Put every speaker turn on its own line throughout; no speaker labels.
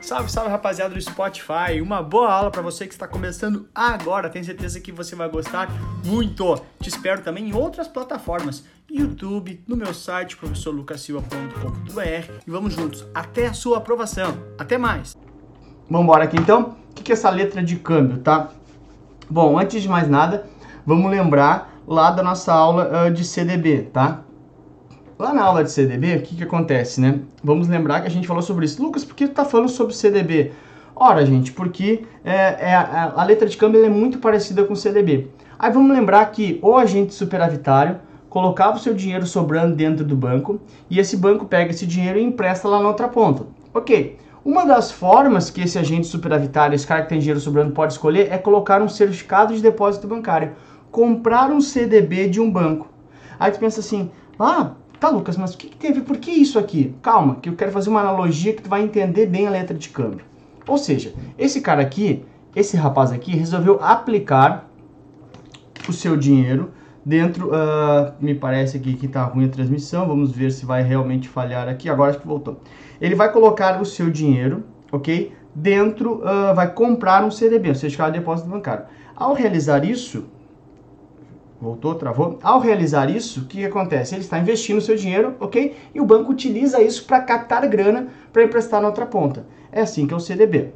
Salve, salve rapaziada do Spotify. Uma boa aula para você que está começando agora. Tenho certeza que você vai gostar muito. Te espero também em outras plataformas, YouTube, no meu site professorlucasilva.com.br e vamos juntos até a sua aprovação. Até mais. Vamos embora aqui então. O que é essa letra de câmbio, tá? Bom, antes de mais nada, vamos lembrar lá da nossa aula uh, de CDB, tá? Lá na aula de CDB, o que, que acontece, né? Vamos lembrar que a gente falou sobre isso. Lucas, por que tu tá falando sobre CDB? Ora, gente, porque é, é a, a, letra de câmbio é muito parecida com CDB. Aí vamos lembrar que o agente superavitário colocava o seu dinheiro sobrando dentro do banco e esse banco pega esse dinheiro e empresta lá na outra ponta. Ok. Uma das formas que esse agente superavitário, esse cara que tem dinheiro sobrando, pode escolher é colocar um certificado de depósito bancário. Comprar um CDB de um banco. Aí tu pensa assim, ah, Tá, Lucas, mas o que, que teve? Por que isso aqui? Calma, que eu quero fazer uma analogia que tu vai entender bem a letra de câmbio. Ou seja, esse cara aqui, esse rapaz aqui, resolveu aplicar o seu dinheiro dentro, uh, me parece aqui que tá ruim a transmissão, vamos ver se vai realmente falhar aqui, agora acho que voltou. Ele vai colocar o seu dinheiro, ok? Dentro, uh, vai comprar um CDB, um certificado de depósito bancário. Ao realizar isso, Voltou, travou. Ao realizar isso, o que, acontece? Ele está investindo seu dinheiro, ok? E o banco utiliza isso para captar grana para emprestar na outra ponta. É assim que é o CDB.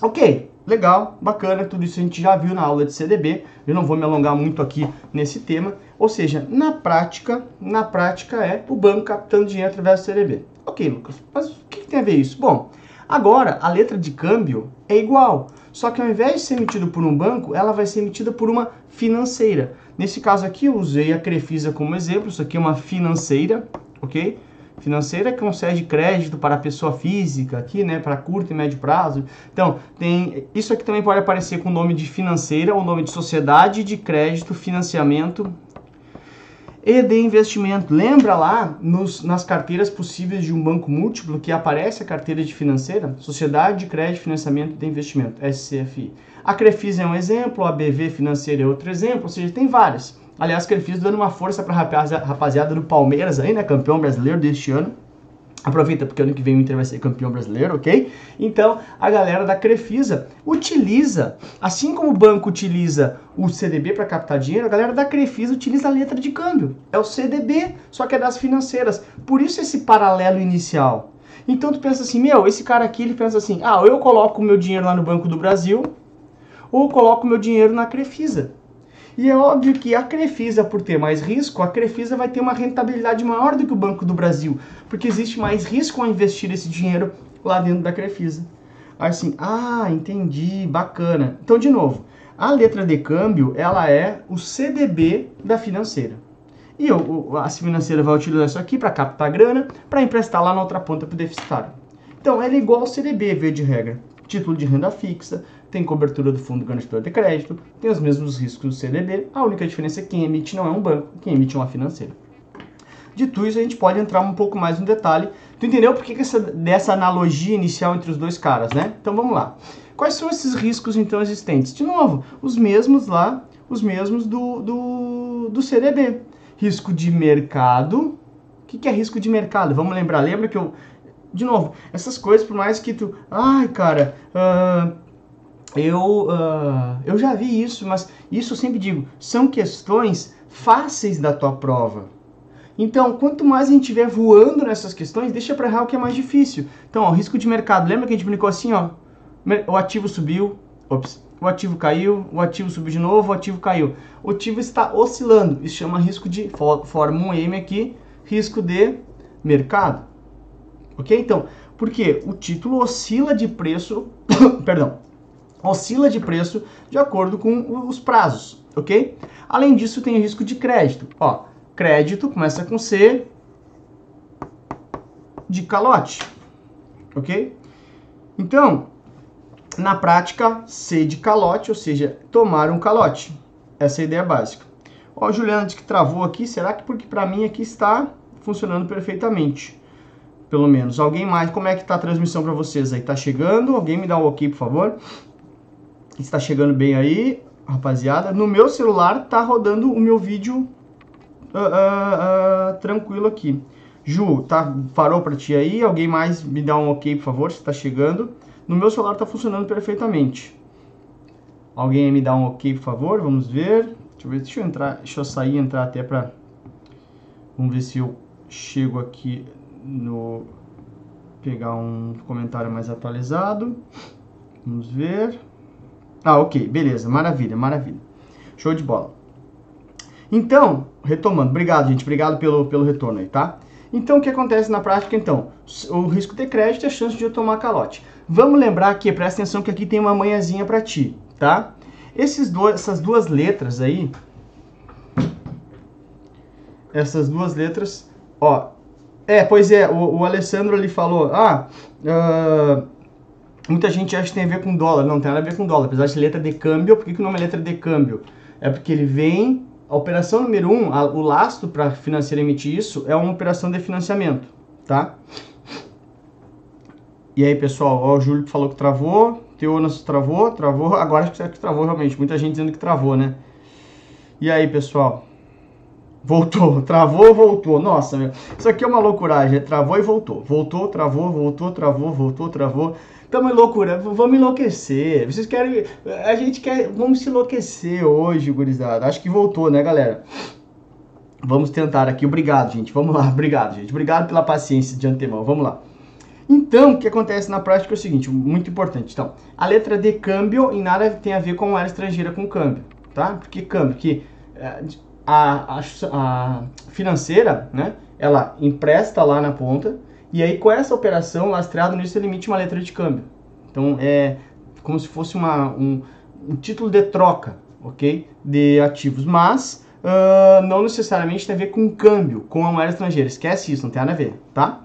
Ok, legal, bacana, tudo isso a gente já viu na aula de CDB. Eu não vou me alongar muito aqui nesse tema. Ou seja, na prática, na prática é o banco captando dinheiro através do CDB. Ok, Lucas, mas o que, que tem a ver isso? Bom, agora a letra de câmbio é igual. Só que ao invés de ser emitida por um banco, ela vai ser emitida por uma financeira. Nesse caso aqui, eu usei a Crefisa como exemplo. Isso aqui é uma financeira, ok? Financeira que concede crédito para pessoa física aqui, né? Para curto e médio prazo. Então, tem isso aqui também pode aparecer com o nome de financeira ou nome de sociedade de crédito, financiamento e de investimento. Lembra lá nos, nas carteiras possíveis de um banco múltiplo que aparece a carteira de financeira? Sociedade de Crédito, Financiamento de Investimento, SCFI. A Crefis é um exemplo, a BV Financeira é outro exemplo, ou seja, tem várias. Aliás, a Crefis dando uma força para a rapaziada do Palmeiras aí, né, campeão brasileiro deste ano. Aproveita porque ano que vem o Inter vai ser campeão brasileiro, ok? Então, a galera da Crefisa utiliza, assim como o banco utiliza o CDB para captar dinheiro, a galera da Crefisa utiliza a letra de câmbio. É o CDB, só que é das financeiras. Por isso esse paralelo inicial. Então tu pensa assim, meu, esse cara aqui, ele pensa assim, ah, eu coloco o meu dinheiro lá no Banco do Brasil, ou coloco meu dinheiro na Crefisa. E é óbvio que a Crefisa, por ter mais risco, a Crefisa vai ter uma rentabilidade maior do que o Banco do Brasil, porque existe mais risco ao investir esse dinheiro lá dentro da Crefisa. Assim, ah, entendi, bacana. Então, de novo, a letra de câmbio, ela é o CDB da financeira. E eu, a financeira vai utilizar isso aqui para captar grana, para emprestar lá na outra ponta para o deficitário. Então, ela é igual ao CDB, via de regra. Título de renda fixa, tem cobertura do fundo garantidor de crédito, tem os mesmos riscos do CDB, a única diferença é que quem emite não é um banco, quem emite é uma financeira. Dito isso, a gente pode entrar um pouco mais no detalhe. Tu entendeu por que, que essa, dessa analogia inicial entre os dois caras, né? Então vamos lá. Quais são esses riscos então existentes? De novo, os mesmos lá, os mesmos do, do, do CDB. Risco de mercado. O que, que é risco de mercado? Vamos lembrar, lembra que eu. De novo, essas coisas, por mais que tu. Ai, cara, uh, eu, uh, eu já vi isso, mas isso eu sempre digo, são questões fáceis da tua prova. Então, quanto mais a gente estiver voando nessas questões, deixa para errar o que é mais difícil. Então, ó, risco de mercado. Lembra que a gente brincou assim, ó? O ativo subiu, ops, o ativo caiu, o ativo subiu de novo, o ativo caiu. O ativo está oscilando. Isso chama risco de, forma um M aqui, risco de mercado. Ok? Então, porque o título oscila de preço, perdão, oscila de preço de acordo com os prazos, ok? Além disso, tem o risco de crédito. Ó, crédito começa com C de calote, ok? Então, na prática, C de calote, ou seja, tomar um calote. Essa é a ideia básica. Ó, o Juliano disse que travou aqui. Será que porque para mim aqui está funcionando perfeitamente? Pelo menos. Alguém mais? Como é que está a transmissão para vocês aí? Tá chegando? Alguém me dá um ok, por favor? Está chegando bem aí, rapaziada. No meu celular tá rodando o meu vídeo uh, uh, uh, tranquilo aqui. Ju, tá, parou para ti aí? Alguém mais me dá um ok, por favor, se está chegando. No meu celular está funcionando perfeitamente. Alguém me dá um ok, por favor? Vamos ver. Deixa eu ver, deixa eu entrar, deixa eu sair e entrar até para Vamos ver se eu chego aqui no pegar um comentário mais atualizado. Vamos ver. Ah, ok, beleza, maravilha, maravilha. Show de bola. Então, retomando, obrigado, gente, obrigado pelo, pelo retorno aí, tá? Então, o que acontece na prática, então? O risco de crédito é a chance de eu tomar calote. Vamos lembrar que, presta atenção que aqui tem uma manhãzinha para ti, tá? Esses dois, essas duas letras aí, essas duas letras, ó, é, pois é, o, o Alessandro ali falou, ah, uh, muita gente acha que tem a ver com dólar, não tem nada a ver com dólar, apesar de letra de câmbio, por que, que o nome é letra de câmbio? É porque ele vem a operação número 1, um, o lastro para financeiro emitir isso é uma operação de financiamento, tá? E aí, pessoal, ó, o Júlio falou que travou, Teonas travou, travou, agora acho que travou realmente, muita gente dizendo que travou, né? E aí, pessoal? Voltou, travou, voltou. Nossa, meu, isso aqui é uma loucuragem, travou e voltou. Voltou, travou, voltou, travou, voltou, travou. Tamo em loucura, vamos enlouquecer. Vocês querem. A gente quer. Vamos se enlouquecer hoje, gurizada. Acho que voltou, né, galera? Vamos tentar aqui. Obrigado, gente. Vamos lá. Obrigado, gente. Obrigado pela paciência de antemão. Vamos lá. Então, o que acontece na prática é o seguinte, muito importante. Então, a letra de câmbio em nada tem a ver com área estrangeira com câmbio, tá? Porque câmbio, que é, a, a, a financeira, né? Ela empresta lá na ponta e aí, com essa operação lastreada nisso, ele emite uma letra de câmbio. Então, é como se fosse uma, um, um título de troca, ok? De ativos. Mas, uh, não necessariamente tem a ver com câmbio, com a moeda estrangeira. Esquece isso, não tem nada a ver, tá?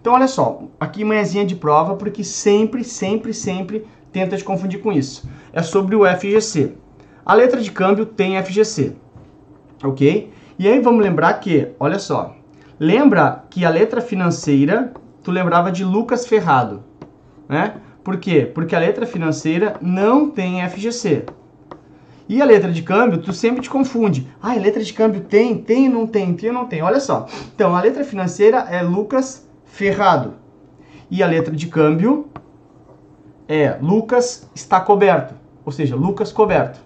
Então, olha só. Aqui, manhãzinha de prova, porque sempre, sempre, sempre tenta te confundir com isso. É sobre o FGC. A letra de câmbio tem FGC, ok? E aí, vamos lembrar que, olha só, Lembra que a letra financeira, tu lembrava de Lucas Ferrado, né? Por quê? Porque a letra financeira não tem FGC. E a letra de câmbio, tu sempre te confunde. Ah, a letra de câmbio tem, tem, não tem, tem, não tem. Olha só. Então, a letra financeira é Lucas Ferrado. E a letra de câmbio é Lucas está coberto. Ou seja, Lucas coberto.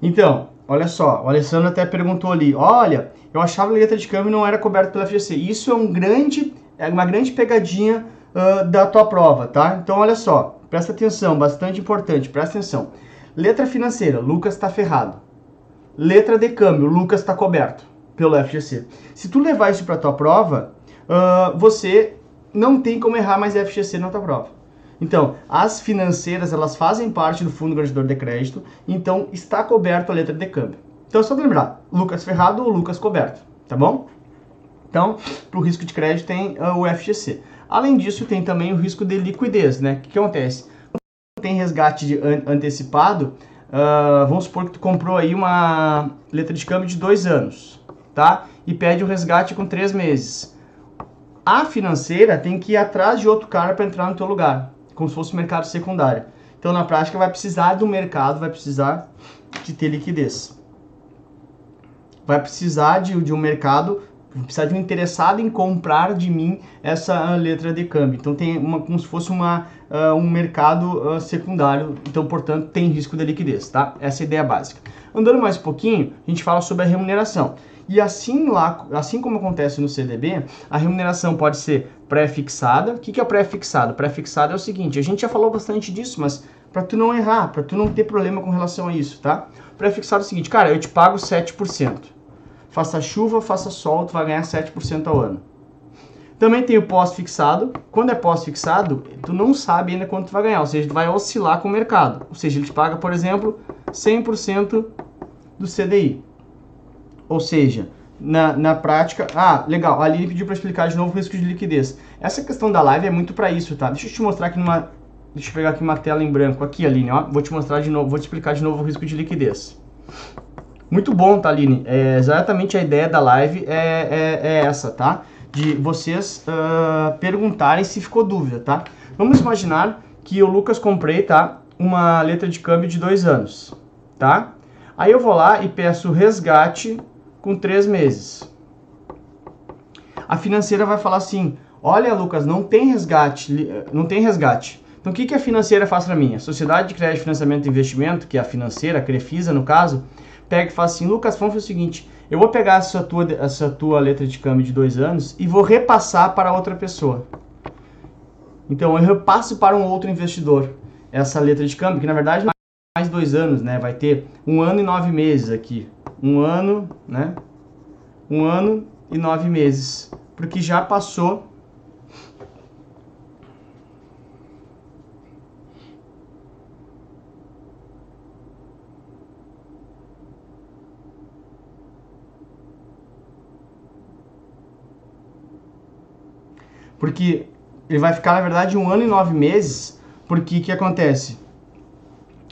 Então, olha só, o Alessandro até perguntou ali, olha, eu achava que a letra de câmbio não era coberta pela FGC. Isso é um grande, é uma grande pegadinha uh, da tua prova, tá? Então, olha só, presta atenção, bastante importante, presta atenção. Letra financeira, Lucas está ferrado. Letra de câmbio, Lucas está coberto pelo FGC. Se tu levar isso para tua prova, uh, você não tem como errar mais FGC na tua prova. Então, as financeiras, elas fazem parte do Fundo Garantidor de Crédito, então está coberto a letra de câmbio. Então, é só lembrar, Lucas Ferrado ou Lucas coberto, tá bom? Então, para o risco de crédito tem uh, o FGC. Além disso, tem também o risco de liquidez, né? O que, que acontece? Quando tem resgate antecipado, uh, vamos supor que tu comprou aí uma letra de câmbio de dois anos, tá? E pede o resgate com três meses. A financeira tem que ir atrás de outro cara para entrar no teu lugar como se fosse mercado secundário. Então, na prática, vai precisar do mercado, vai precisar de ter liquidez. Vai precisar de, de um mercado, vai precisar de um interessado em comprar de mim essa letra de câmbio. Então, tem uma, como se fosse uma, uh, um mercado uh, secundário. Então, portanto, tem risco de liquidez, tá? Essa é a ideia básica. Andando mais um pouquinho, a gente fala sobre a remuneração. E assim lá, assim como acontece no CDB, a remuneração pode ser pré-fixada. O que é pré-fixado? Pré-fixado é o seguinte, a gente já falou bastante disso, mas para tu não errar, para tu não ter problema com relação a isso, tá? Pré-fixado é o seguinte, cara, eu te pago 7%. Faça chuva, faça sol, tu vai ganhar 7% ao ano. Também tem o pós-fixado. Quando é pós-fixado, tu não sabe ainda quanto tu vai ganhar, ou seja, tu vai oscilar com o mercado. Ou seja, ele te paga, por exemplo, 100% do CDI. Ou seja, na, na prática. Ah, legal, a Aline pediu para explicar de novo o risco de liquidez. Essa questão da live é muito para isso, tá? Deixa eu te mostrar aqui numa. Deixa eu pegar aqui uma tela em branco. Aqui, Aline, ó. Vou te mostrar de novo, vou te explicar de novo o risco de liquidez. Muito bom, tá, Aline? É, exatamente a ideia da live é, é, é essa, tá? De vocês uh, perguntarem se ficou dúvida, tá? Vamos imaginar que o Lucas comprei, tá? uma letra de câmbio de dois anos, tá? Aí eu vou lá e peço resgate com três meses. A financeira vai falar assim: olha, Lucas, não tem resgate, não tem resgate. Então o que, que a financeira faz para mim? A Sociedade de Crédito, Financiamento e Investimento, que é a financeira, a Crefisa no caso, pega e fala assim: Lucas, vamos fazer o seguinte: eu vou pegar essa tua, essa tua letra de câmbio de dois anos e vou repassar para outra pessoa. Então eu repasso para um outro investidor essa letra de câmbio, que na verdade é mais dois anos, né? Vai ter um ano e nove meses aqui. Um ano, né? Um ano e nove meses. Porque já passou Porque ele vai ficar, na verdade, um ano e nove meses. Porque o que acontece?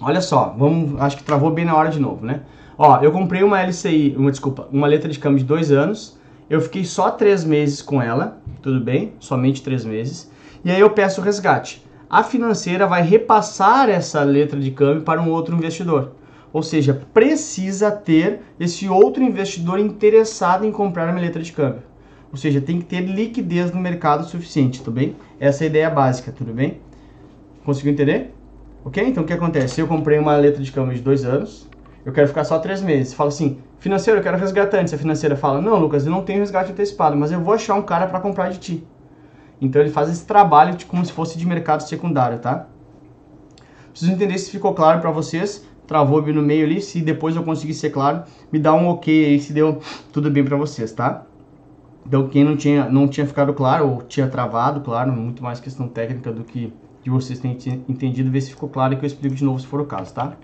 Olha só, vamos, acho que travou bem na hora de novo, né? Ó, eu comprei uma LCI, uma desculpa, uma letra de câmbio de dois anos. Eu fiquei só três meses com ela, tudo bem? Somente três meses. E aí eu peço o resgate. A financeira vai repassar essa letra de câmbio para um outro investidor. Ou seja, precisa ter esse outro investidor interessado em comprar a minha letra de câmbio. Ou seja, tem que ter liquidez no mercado suficiente, tudo bem? Essa é a ideia básica, tudo bem? Conseguiu entender? Ok? Então o que acontece? Eu comprei uma letra de câmbio de dois anos, eu quero ficar só três meses. Fala assim, financeiro, eu quero resgatar antes. A financeira fala, não, Lucas, eu não tenho resgate antecipado, mas eu vou achar um cara para comprar de ti. Então ele faz esse trabalho de, como se fosse de mercado secundário, tá? Preciso entender se ficou claro para vocês. Travou no meio ali. Se depois eu conseguir ser claro, me dá um ok aí se deu tudo bem para vocês, tá? Então, quem não tinha, não tinha ficado claro, ou tinha travado, claro, muito mais questão técnica do que de vocês terem entendido, ver se ficou claro e que eu explico de novo se for o caso, tá?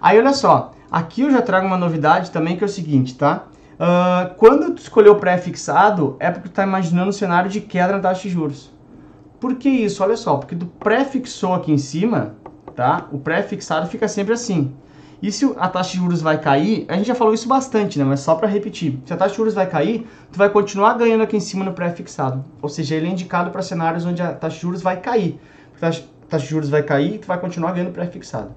Aí, olha só, aqui eu já trago uma novidade também, que é o seguinte, tá? Uh, quando tu escolheu o pré-fixado, é porque tu está imaginando um cenário de queda na taxa de juros. Por que isso? Olha só, porque tu pré-fixou aqui em cima, tá? O pré-fixado fica sempre assim. E se a taxa de juros vai cair, a gente já falou isso bastante, né? Mas só para repetir, se a taxa de juros vai cair, tu vai continuar ganhando aqui em cima no pré-fixado. Ou seja, ele é indicado para cenários onde a taxa de juros vai cair. A taxa de juros vai cair e tu vai continuar ganhando pré-fixado.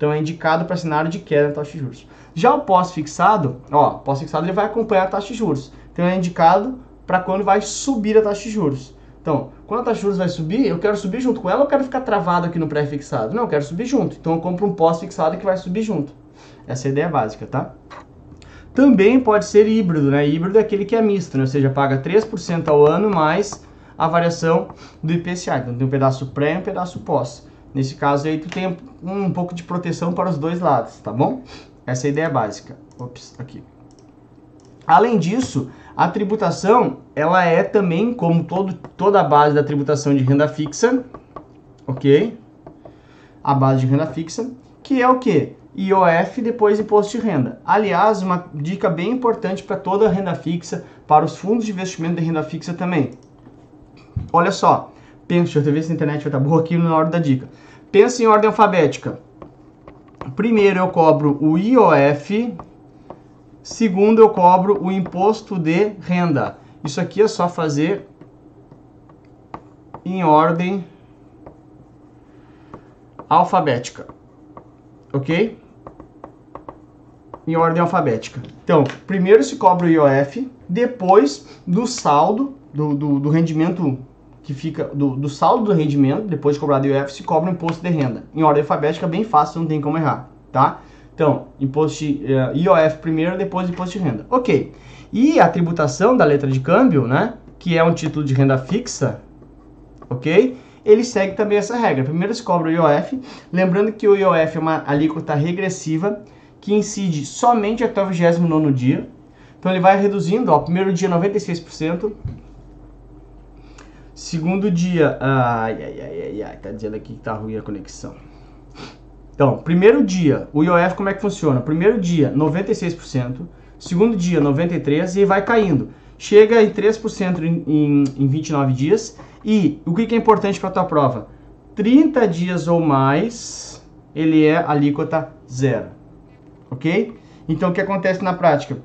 Então é indicado para cenário de queda da taxa de juros. Já o pós-fixado, ó, pós-fixado ele vai acompanhar a taxa de juros. Então é indicado para quando vai subir a taxa de juros. Então, quando a taxa de juros vai subir, eu quero subir junto com ela ou quero ficar travado aqui no pré-fixado? Não, eu quero subir junto. Então eu compro um pós-fixado que vai subir junto. Essa é a ideia básica, tá? Também pode ser híbrido, né? Híbrido é aquele que é misto, né? Ou seja, paga 3% ao ano mais a variação do IPCA. Então tem um pedaço pré e um pedaço pós. Nesse caso aí tu tem um pouco de proteção para os dois lados, tá bom? Essa é a ideia básica. Ops, aqui. Além disso, a tributação, ela é também, como todo, toda a base da tributação de renda fixa, ok? A base de renda fixa, que é o que? IOF depois imposto de renda. Aliás, uma dica bem importante para toda a renda fixa, para os fundos de investimento de renda fixa também. Olha só, pensa, deixa eu ver se a internet vai estar boa aqui na hora da dica. Pensa em ordem alfabética. Primeiro eu cobro o IOF, Segundo, eu cobro o imposto de renda. Isso aqui é só fazer em ordem alfabética. Ok? Em ordem alfabética. Então, primeiro se cobra o IOF, depois do saldo, do, do, do rendimento que fica, do, do, saldo do rendimento, depois de cobrado o IOF, se cobra o imposto de renda. Em ordem alfabética, bem fácil, não tem como errar, tá? Então, imposto de, uh, IOF primeiro, depois imposto de renda. Ok. E a tributação da letra de câmbio, né? Que é um título de renda fixa, ok? Ele segue também essa regra. Primeiro se cobra o IOF, lembrando que o IOF é uma alíquota regressiva que incide somente até o 29 dia. Então ele vai reduzindo, ó, primeiro dia 96%, segundo dia, ai, ai, ai, ai, ai, tá dizendo aqui que tá ruim a conexão. Então, primeiro dia, o IOF como é que funciona? Primeiro dia, 96%, segundo dia, 93% e vai caindo. Chega em 3% em, em, em 29 dias. E o que é importante para a tua prova? 30 dias ou mais, ele é alíquota zero. Ok? Então, o que acontece na prática?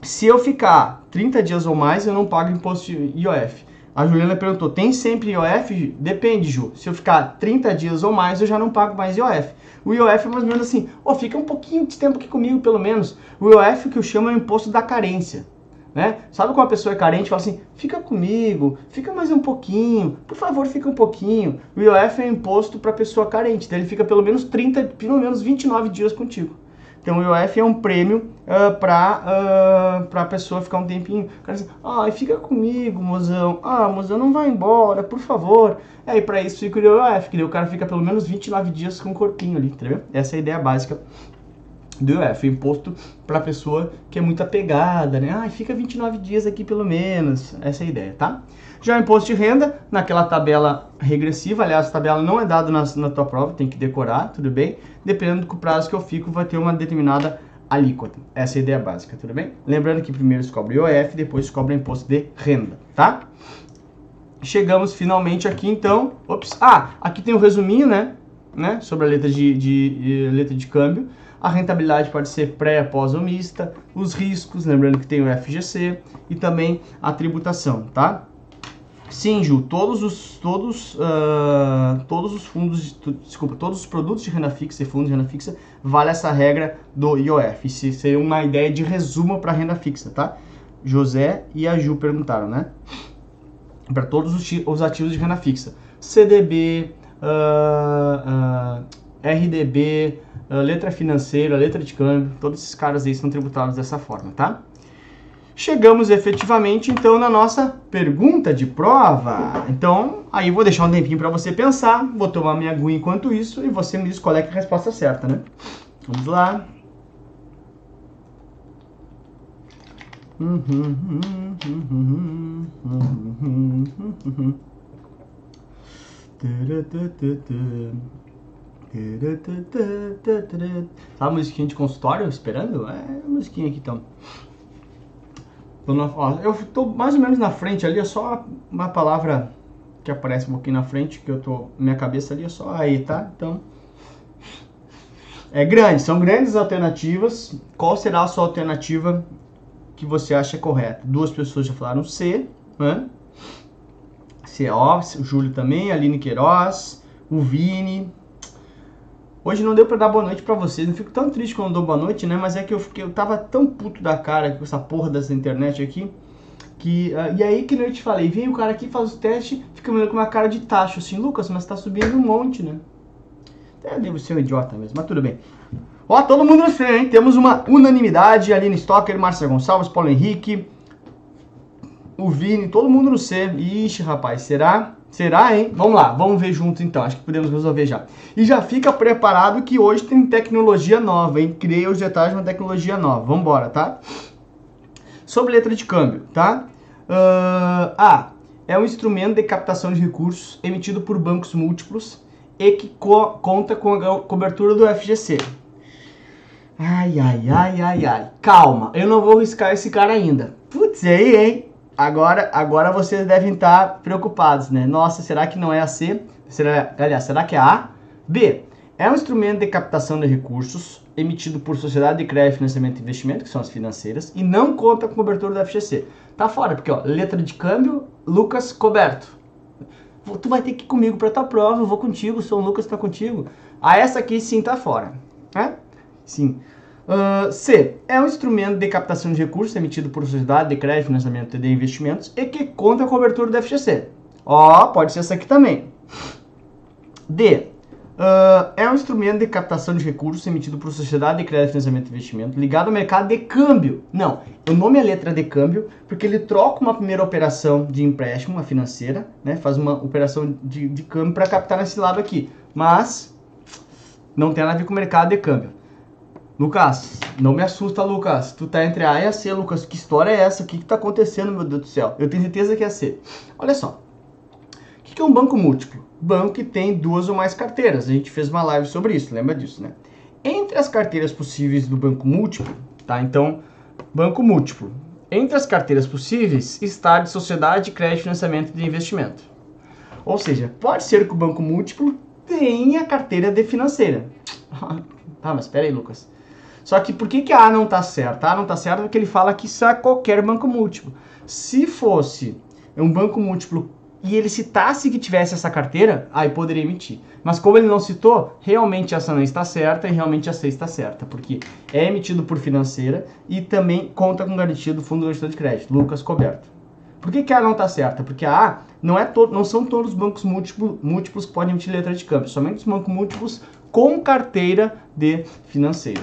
Se eu ficar 30 dias ou mais, eu não pago imposto de IOF. A Juliana perguntou: tem sempre IOF? Depende, Ju. Se eu ficar 30 dias ou mais, eu já não pago mais IOF. O IOF é mais ou menos assim: oh, fica um pouquinho de tempo aqui comigo, pelo menos. O IOF, que eu chamo é o imposto da carência. Né? Sabe quando a pessoa é carente fala assim: fica comigo, fica mais um pouquinho, por favor, fica um pouquinho. O IOF é imposto para pessoa carente, então ele fica pelo menos 30, pelo menos 29 dias contigo. Então o IOF é um prêmio uh, para uh, a pessoa ficar um tempinho. O cara diz, ah, fica comigo, mozão. Ah, mozão, não vai embora, por favor. É, e para isso fica o IOF, que o cara fica pelo menos 29 dias com o corpinho ali, entendeu? Essa é a ideia básica do IOF, imposto para pessoa que é muito apegada, né? Ah, fica 29 dias aqui pelo menos. Essa é a ideia, tá? Já o imposto de renda, naquela tabela regressiva, aliás, a tabela não é dada na, na tua prova, tem que decorar, tudo bem? Dependendo do prazo que eu fico, vai ter uma determinada alíquota. Essa é a ideia básica, tudo bem? Lembrando que primeiro se cobra IOF, depois se cobra imposto de renda, tá? Chegamos finalmente aqui, então. Ops, ah, aqui tem um resuminho, né? né? Sobre a letra de, de, de letra de câmbio. A rentabilidade pode ser pré, após ou mista, os riscos, lembrando que tem o FGC e também a tributação, tá? Sim, Ju, todos os todos uh, todos os fundos, desculpa, todos os produtos de renda fixa e fundos de renda fixa vale essa regra do IOF. Isso seria uma ideia de resumo para renda fixa, tá? José e a Ju perguntaram, né? Para todos os, os, ativos de renda fixa, CDB, uh, uh, RDB, uh, letra financeira, letra de câmbio, todos esses caras aí são tributados dessa forma, tá? Chegamos efetivamente então na nossa pergunta de prova. Então, aí vou deixar um tempinho para você pensar, vou tomar minha aguinha enquanto isso e você me diz qual é, é a resposta certa, né? Vamos lá. Sabe a musiquinha de consultório esperando? É a musiquinha aqui então. Eu tô mais ou menos na frente ali, é só uma palavra que aparece um pouquinho na frente, que eu tô. Minha cabeça ali é só aí, tá? Então. É grande, são grandes alternativas. Qual será a sua alternativa que você acha correta? Duas pessoas já falaram C, né? CO, o Júlio também, Aline Queiroz, o Vini, Hoje não deu para dar boa noite para vocês. Não fico tão triste quando dou boa noite, né? Mas é que eu fiquei, eu tava tão puto da cara com essa porra dessa internet aqui. Que, uh, e aí que eu te falei, vem o cara aqui, faz o teste, fica me com uma cara de tacho, assim, Lucas, mas tá subindo um monte, né? Até devo ser um idiota mesmo, mas tudo bem. Ó, todo mundo no freio, hein? Temos uma unanimidade, Aline Stocker, Márcia Gonçalves, Paulo Henrique, o Vini, todo mundo no C. Ixi, rapaz, será? Será, hein? Vamos lá, vamos ver juntos então. Acho que podemos resolver já. E já fica preparado que hoje tem tecnologia nova, hein? Criei os detalhes de uma tecnologia nova. Vamos embora, tá? Sobre letra de câmbio, tá? Uh, A. É um instrumento de captação de recursos emitido por bancos múltiplos e que co conta com a cobertura do FGC. Ai, ai, ai, ai, ai. Calma, eu não vou riscar esse cara ainda. Putz, aí, hein? Agora, agora vocês devem estar preocupados, né? Nossa, será que não é a C? Será, aliás, será que é a? B. É um instrumento de captação de recursos emitido por sociedade de crédito, financiamento e investimento, que são as financeiras, e não conta com cobertura da FGC. Tá fora, porque ó, letra de câmbio, Lucas coberto. Tu vai ter que ir comigo para tua prova, eu vou contigo, sou o Lucas, tá contigo. A essa aqui sim tá fora, né? Sim. C. É um instrumento de captação de recursos emitido por sociedade de crédito, financiamento de investimentos e que conta a cobertura do FGC. Ó, oh, pode ser essa aqui também. D. Uh, é um instrumento de captação de recursos emitido por sociedade de crédito, financiamento e investimento ligado ao mercado de câmbio. Não, o nome é letra de câmbio porque ele troca uma primeira operação de empréstimo, uma financeira, né, faz uma operação de, de câmbio para captar nesse lado aqui. Mas não tem nada a ver com o mercado de câmbio. Lucas, não me assusta, Lucas. Tu tá entre A e a C, Lucas. Que história é essa? O que, que tá acontecendo, meu Deus do céu? Eu tenho certeza que é C. Olha só. O que, que é um banco múltiplo? Banco que tem duas ou mais carteiras. A gente fez uma live sobre isso, lembra disso, né? Entre as carteiras possíveis do banco múltiplo, tá? Então, banco múltiplo. Entre as carteiras possíveis está de sociedade de crédito, financiamento e investimento. Ou seja, pode ser que o banco múltiplo tenha carteira de financeira. tá, mas espera aí, Lucas. Só que por que, que a A não está certa? A não está certa porque ele fala que isso é qualquer banco múltiplo. Se fosse um banco múltiplo e ele citasse que tivesse essa carteira, aí poderia emitir. Mas como ele não citou, realmente essa não está certa e realmente essa está certa, porque é emitido por financeira e também conta com garantia do Fundo Garantidor de Crédito, Lucas Coberto. Por que, que a não está certa? Porque a A não, é to não são todos os bancos múltiplo, múltiplos que podem emitir letra de câmbio, somente os bancos múltiplos com carteira de financeiro.